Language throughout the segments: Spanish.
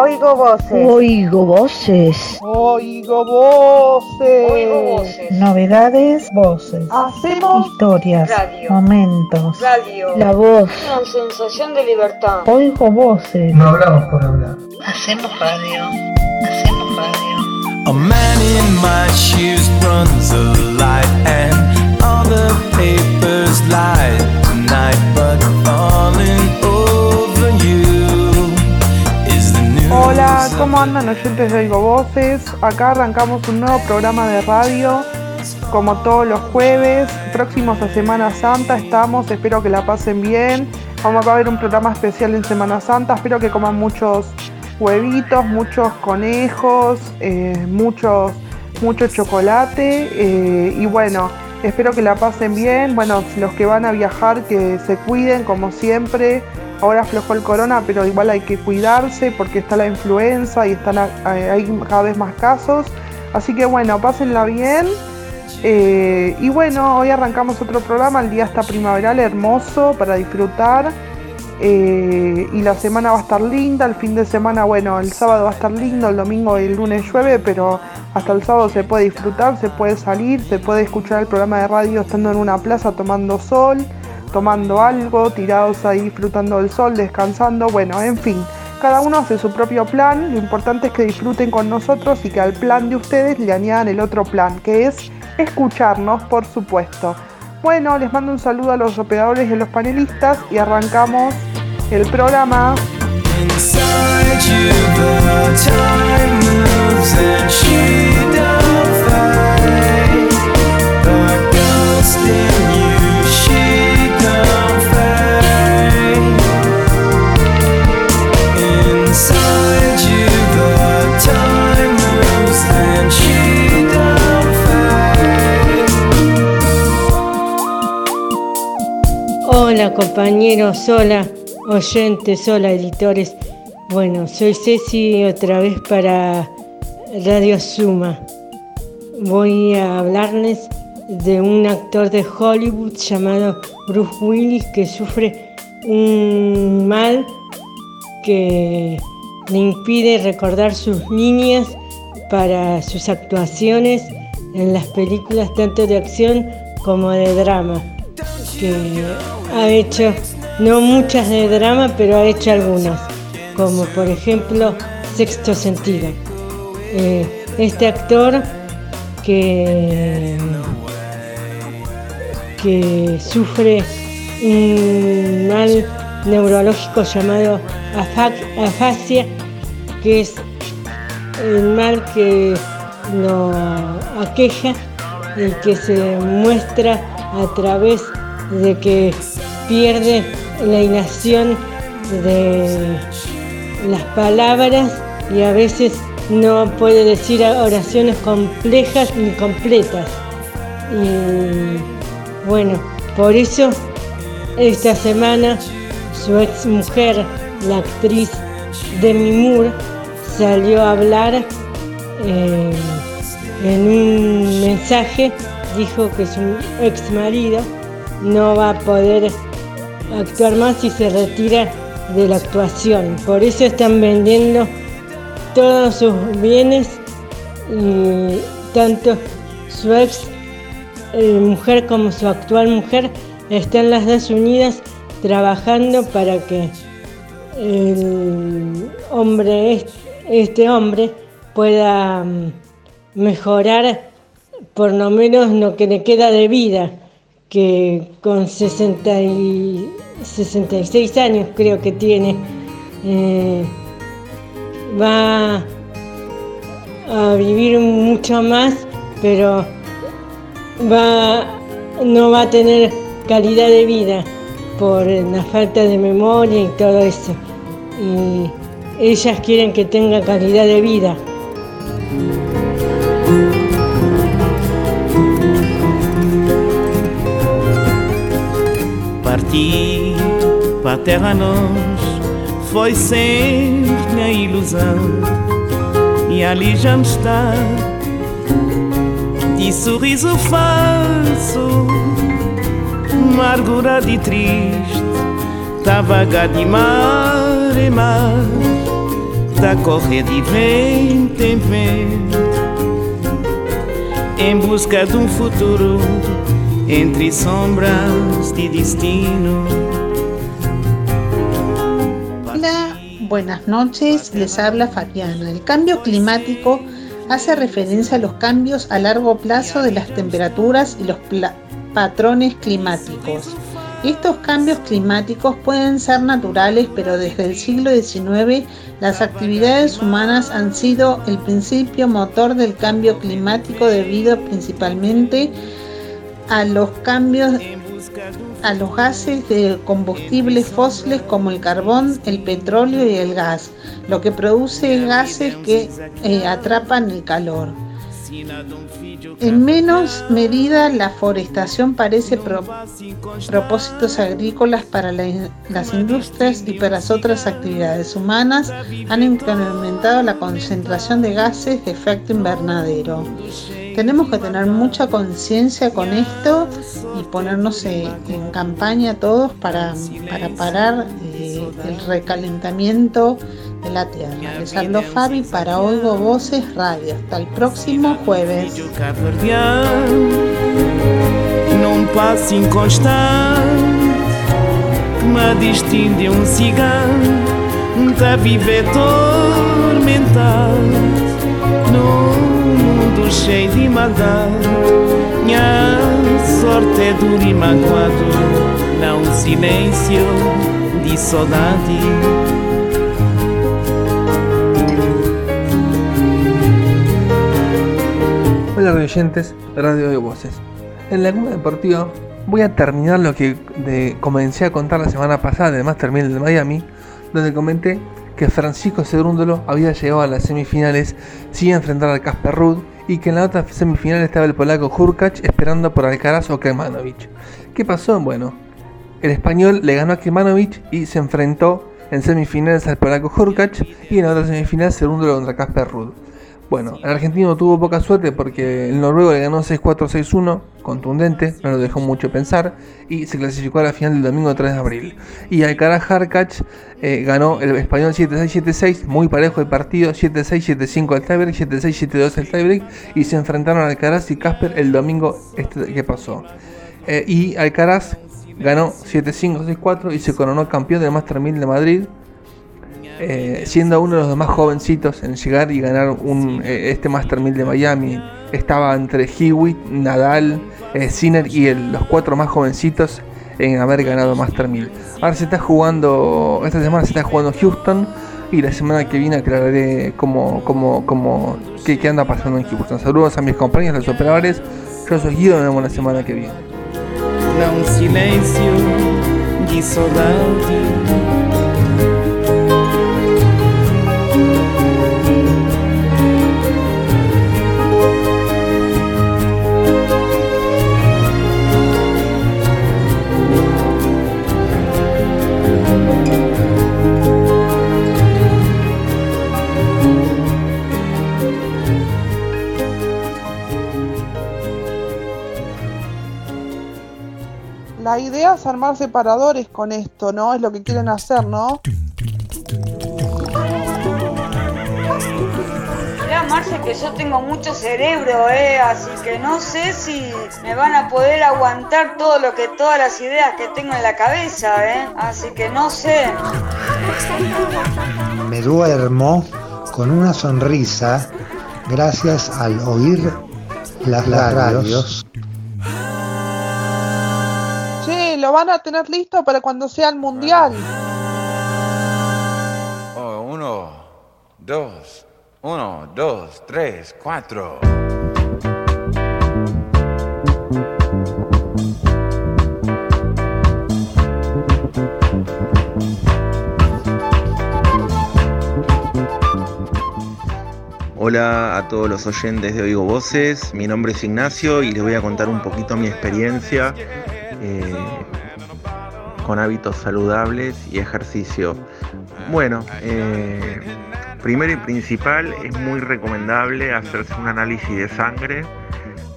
Oigo voces. Oigo voces. Oigo voces. Oigo voces. Novedades, voces. Hacemos Historias, Radio. momentos. Radio. La voz. Una sensación de libertad. Oigo voces. No hablamos por hablar. Hacemos radio. Hacemos radio. A man in my shoes runs a light and andan oyentes de Oigo Voces? Acá arrancamos un nuevo programa de radio, como todos los jueves, próximos a Semana Santa estamos, espero que la pasen bien. Vamos a ver un programa especial en Semana Santa, espero que coman muchos huevitos, muchos conejos, eh, muchos, mucho chocolate eh, y bueno, espero que la pasen bien. Bueno, los que van a viajar que se cuiden como siempre. Ahora aflojó el corona, pero igual hay que cuidarse porque está la influenza y están hay cada vez más casos. Así que bueno, pásenla bien. Eh, y bueno, hoy arrancamos otro programa, el día está primaveral, hermoso para disfrutar. Eh, y la semana va a estar linda, el fin de semana, bueno, el sábado va a estar lindo, el domingo y el lunes llueve, pero hasta el sábado se puede disfrutar, se puede salir, se puede escuchar el programa de radio estando en una plaza tomando sol, tomando algo, tirados ahí disfrutando del sol, descansando, bueno, en fin. Cada uno hace su propio plan, lo importante es que disfruten con nosotros y que al plan de ustedes le añadan el otro plan, que es escucharnos, por supuesto. Bueno, les mando un saludo a los operadores y a los panelistas y arrancamos el programa. Hola compañeros, hola oyentes, hola editores. Bueno, soy Ceci otra vez para Radio Suma. Voy a hablarles de un actor de Hollywood llamado Bruce Willis que sufre un mal que le impide recordar sus líneas para sus actuaciones en las películas tanto de acción como de drama que ha hecho, no muchas de drama, pero ha hecho algunas, como por ejemplo Sexto Sentido. Eh, este actor que, que sufre un mal neurológico llamado afa- afasia, que es el mal que lo aqueja y que se muestra a través de que pierde la inacción de las palabras y a veces no puede decir oraciones complejas ni completas. Y bueno, por eso esta semana su ex mujer, la actriz Demi Moore, salió a hablar eh, en un mensaje, dijo que su ex marido no va a poder actuar más y se retira de la actuación. Por eso están vendiendo todos sus bienes y tanto su ex eh, mujer como su actual mujer están las dos unidas trabajando para que el hombre, est- este hombre, pueda mm, mejorar por lo menos lo que le queda de vida, que con 60 y 66 años creo que tiene, eh, va a vivir mucho más, pero va, no va a tener calidad de vida por la falta de memoria y todo eso. Y ellas quieren que tenga calidad de vida. Partir para a terra nós foi sempre minha ilusão e ali já me está. De sorriso falso, amargurado e triste, tá vagar de mar e mar luta correr de vento em vento, em busca de um futuro entre sombras de destino. Hola, buenas noches, les habla Fabiana. El cambio climático hace referencia a los cambios a largo plazo de las temperaturas y los patrones climáticos. Estos cambios climáticos pueden ser naturales, pero desde el siglo XIX las actividades humanas han sido el principio motor del cambio climático debido principalmente a los cambios a los gases de combustibles fósiles como el carbón, el petróleo y el gas, lo que produce gases que eh, atrapan el calor. En menos medida, la forestación parece propósitos agrícolas para las industrias y para las otras actividades humanas han incrementado la concentración de gases de efecto invernadero. Tenemos que tener mucha conciencia con esto y ponernos eh, en campaña todos para, para parar eh, el recalentamiento de la Tierra. Les hablo Fabi para Oigo Voces Radio. Hasta el próximo jueves. Cheio de maldade. De. Hola oyentes Radio de Voces. En la Laguna Deportiva voy a terminar lo que comencé a contar la semana pasada del Master 1000 de Miami, donde comenté que Francisco Cedrúndolo había llegado a las semifinales sin enfrentar al Casper Ruud y que en la otra semifinal estaba el polaco Hurkacz esperando por Alcaraz o Kemanovic. ¿Qué pasó? Bueno, el español le ganó a Kemanovic y se enfrentó en semifinales al polaco Hurkacz y en la otra semifinal Cedrúndolo contra Casper Ruud. Bueno, el argentino tuvo poca suerte porque el noruego le ganó 6-4-6-1, contundente, no lo dejó mucho pensar, y se clasificó a la final del domingo 3 de abril. Y Alcaraz Harkach eh, ganó el español 7-6-7-6, muy parejo el partido, 7-6, 7-5 el tiebreak, 7-6, 7-2 el tiebreak, y se enfrentaron Alcaraz y Casper el domingo este que pasó. Eh, y Alcaraz ganó 7-5, 6-4 y se coronó campeón del Master 1000 de Madrid eh, siendo uno de los más jovencitos en llegar y ganar un, eh, este Master 1000 de Miami. Estaba entre Hewitt, Nadal, eh, Sinner y los cuatro más jovencitos en haber ganado Master 1000. Ahora se está jugando, esta semana se está jugando Houston y la semana que viene aclararé cómo, cómo, cómo qué, qué anda pasando en Houston. Saludos a mis compañeros, los operadores. Yo soy Guido, nos vemos la semana que viene. La idea es armar separadores con esto, ¿no? Es lo que quieren hacer, ¿no? Mira, Marce, que yo tengo mucho cerebro, ¿eh? Así que no sé si me van a poder aguantar todo lo que, todas las ideas que tengo en la cabeza, ¿eh? Así que no sé. Me duermo con una sonrisa gracias al oír las, radios lo van a tener listo para cuando sea el mundial. Oh, uno, dos, uno, dos, tres, cuatro. Hola a todos los oyentes de Oigo Voces, mi nombre es Ignacio y les voy a contar un poquito mi experiencia eh, con hábitos saludables y ejercicio. Bueno, eh, primero y principal es muy recomendable hacerse un análisis de sangre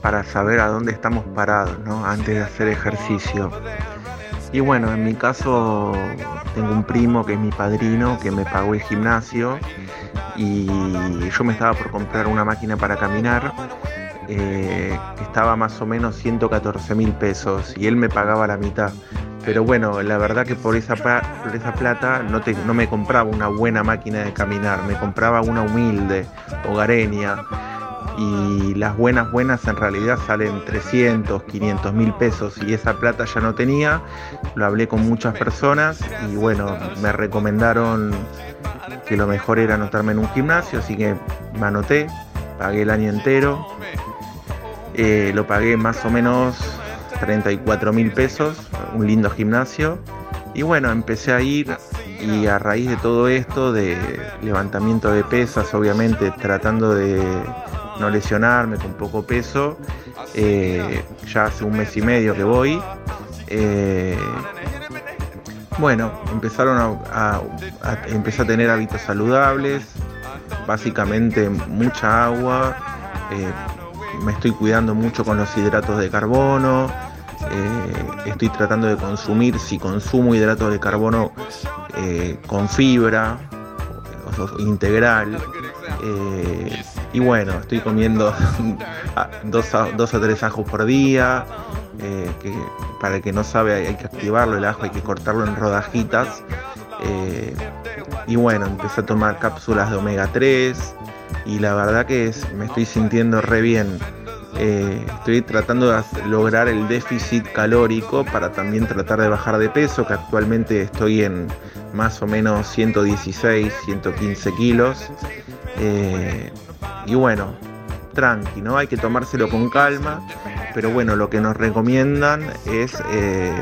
para saber a dónde estamos parados antes de hacer ejercicio. Y bueno, en mi caso tengo un primo que es mi padrino que me pagó el gimnasio y yo me estaba por comprar una máquina para caminar eh, que estaba más o menos 114 mil pesos y él me pagaba la mitad. Pero bueno, la verdad que por esa, plata no me compraba una buena máquina de caminar, me compraba una humilde, hogareña. Y las buenas, buenas en realidad salen 300, 500 mil pesos y esa plata ya no tenía. Lo hablé con muchas personas y bueno, me recomendaron que lo mejor era anotarme en un gimnasio, así que me anoté, pagué el año entero. Eh, lo pagué más o menos 34 mil pesos, un lindo gimnasio. Y bueno, empecé a ir y a raíz de todo esto, de levantamiento de pesas, obviamente tratando de no lesionarme con poco peso, eh, ya hace un mes y medio que voy. eh, bueno, empezaron a, a- a- tener hábitos saludables, básicamente mucha agua, eh, me estoy cuidando mucho con los hidratos de carbono, eh, estoy tratando de consumir, si consumo hidratos de carbono, eh, con fibra o- o integral. eh, y bueno, estoy comiendo dos, a, dos a tres ajos por día. que para el que no sabe hay que activarlo, el ajo hay que cortarlo en rodajitas. y bueno, empecé a tomar cápsulas de omega 3 y la verdad que es, me estoy sintiendo re bien. Eh, estoy tratando de lograr el déficit calórico para también tratar de bajar de peso, que actualmente estoy en más o menos 116, 115 kilos. Eh, y bueno, tranqui, ¿no? Hay que tomárselo con calma, pero bueno, lo que nos recomiendan es eh,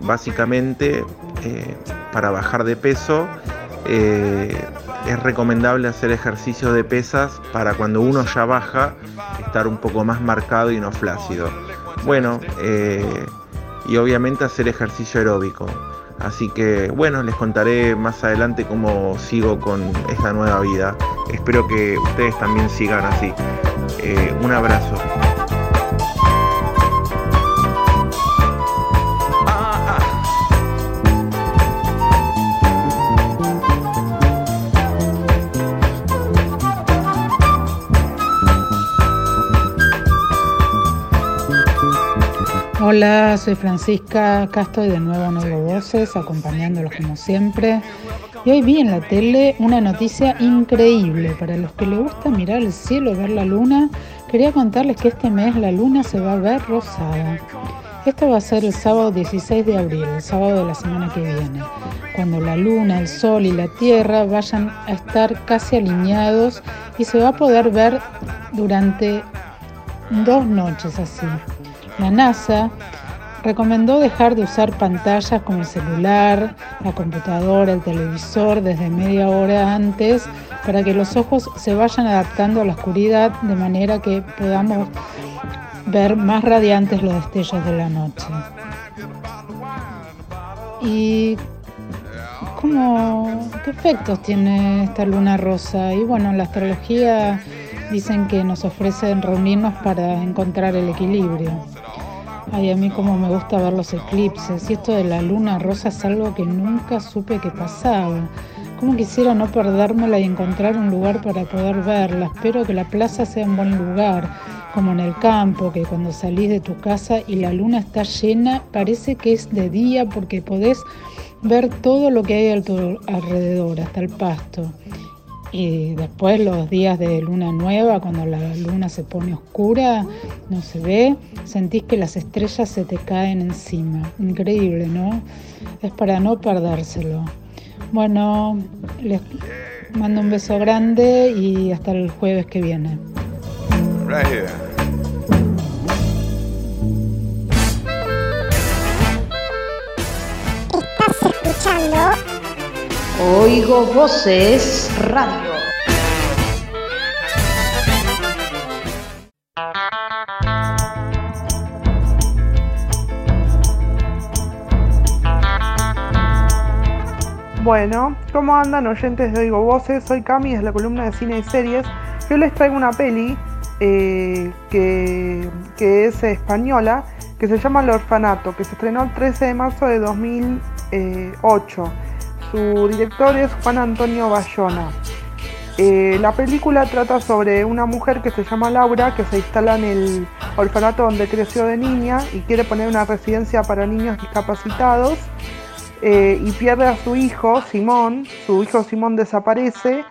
básicamente para bajar de peso. Es recomendable hacer ejercicios de pesas para cuando uno ya baja estar un poco más marcado y no flácido. Bueno, eh, y obviamente hacer ejercicio aeróbico. Así que bueno, les contaré más adelante cómo sigo con esta nueva vida. Espero que ustedes también sigan así. Eh, un abrazo. Hola, soy Francisca, acá estoy de nuevo en Oigo Voces, acompañándolos como siempre. Y hoy vi en la tele una noticia increíble. Para los que les gusta mirar el cielo, ver la luna, quería contarles que este mes la luna se va a ver rosada. Esto va a ser el sábado 16 de abril, el sábado de la semana que viene, cuando la luna, el sol y la tierra vayan a estar casi alineados y se va a poder ver durante dos noches así. La NASA recomendó dejar de usar pantallas como el celular, la computadora, el televisor desde media hora antes para que los ojos se vayan adaptando a la oscuridad de manera que podamos ver más radiantes los destellos de la noche. ¿Y cómo, qué efectos tiene esta luna rosa? Y bueno, la astrología dicen que nos ofrecen reunirnos para encontrar el equilibrio. Ay, a mí como me gusta ver los eclipses y esto de la luna rosa es algo que nunca supe que pasaba. Como quisiera no perdérmela y encontrar un lugar para poder verla. Espero que la plaza sea un buen lugar, como en el campo, que cuando salís de tu casa y la luna está llena, parece que es de día porque podés ver todo lo que hay alrededor, hasta el pasto. Y después los días de luna nueva, cuando la luna se pone oscura, no se ve, sentís que las estrellas se te caen encima. Increíble, ¿no? Es para no perdérselo. Bueno, les mando un beso grande y hasta el jueves que viene. Right here. Estás escuchando Oigo Voces Radio. Bueno, ¿cómo andan oyentes de Oigo Voces? Soy Cami, es la columna de cine y series. Yo les traigo una peli eh, que, que es española, que se llama El Orfanato, que se estrenó el 13 de marzo de 2008. Su director es Juan Antonio Bayona. Eh, la película trata sobre una mujer que se llama Laura que se instala en el orfanato donde creció de niña y quiere poner una residencia para niños discapacitados eh, y pierde a su hijo, Simón. Su hijo Simón desaparece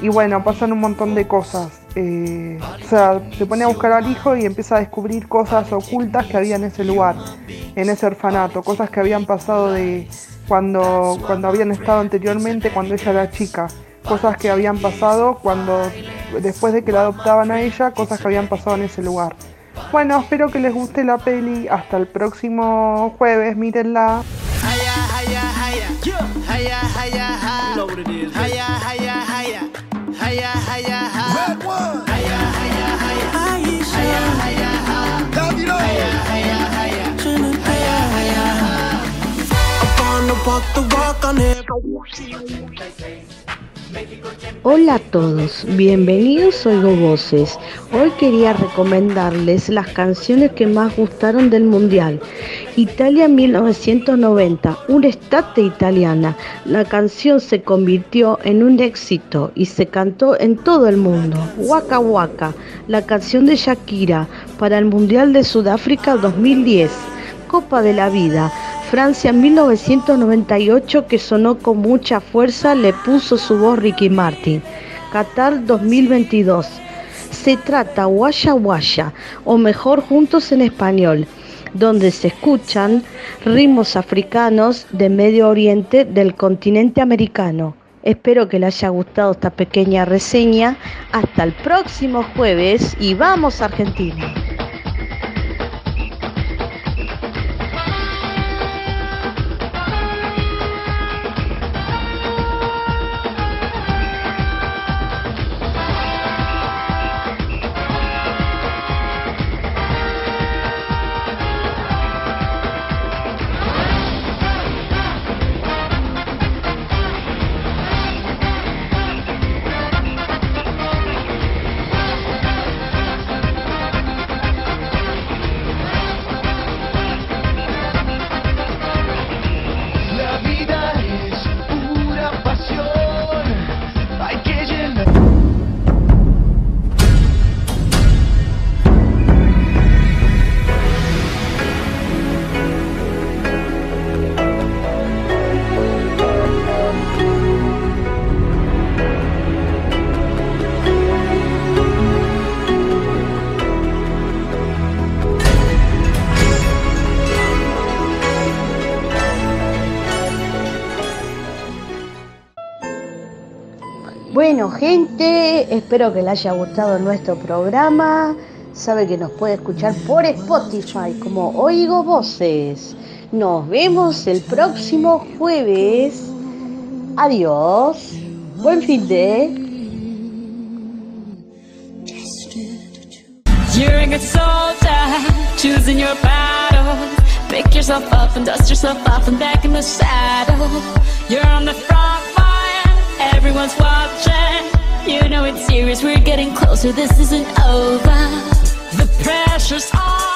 y bueno, pasan un montón de cosas. Eh, o sea, se pone a buscar al hijo y empieza a descubrir cosas ocultas que había en ese lugar, en ese orfanato, cosas que habían pasado de cuando, cuando habían estado anteriormente, cuando ella era chica cosas que habían pasado cuando después de que la adoptaban a ella, cosas que habían pasado en ese lugar. Bueno, espero que les guste la peli. Hasta el próximo jueves, mírenla. Hola a todos, bienvenidos Oigo Voces. Hoy quería recomendarles las canciones que más gustaron del Mundial. Italia 1990, un estate italiana. La canción se convirtió en un éxito y se cantó en todo el mundo. Waka Waka, la canción de Shakira para el Mundial de Sudáfrica 2010. Copa de la Vida, Francia 1998 que sonó con mucha fuerza le puso su voz Ricky Martin. Qatar 2022. Se trata Guaya Guaya o mejor juntos en español, donde se escuchan ritmos africanos de Medio Oriente del continente americano. Espero que les haya gustado esta pequeña reseña. Hasta el próximo jueves y vamos a Argentina. Gente, espero que les haya gustado nuestro programa. Sabe que nos puede escuchar por Spotify como Oigo Voces. Nos vemos el próximo jueves. Adiós. Buen fin de. You're on the front everyone's watching. You know it's serious, we're getting closer, this isn't over. The pressure's on.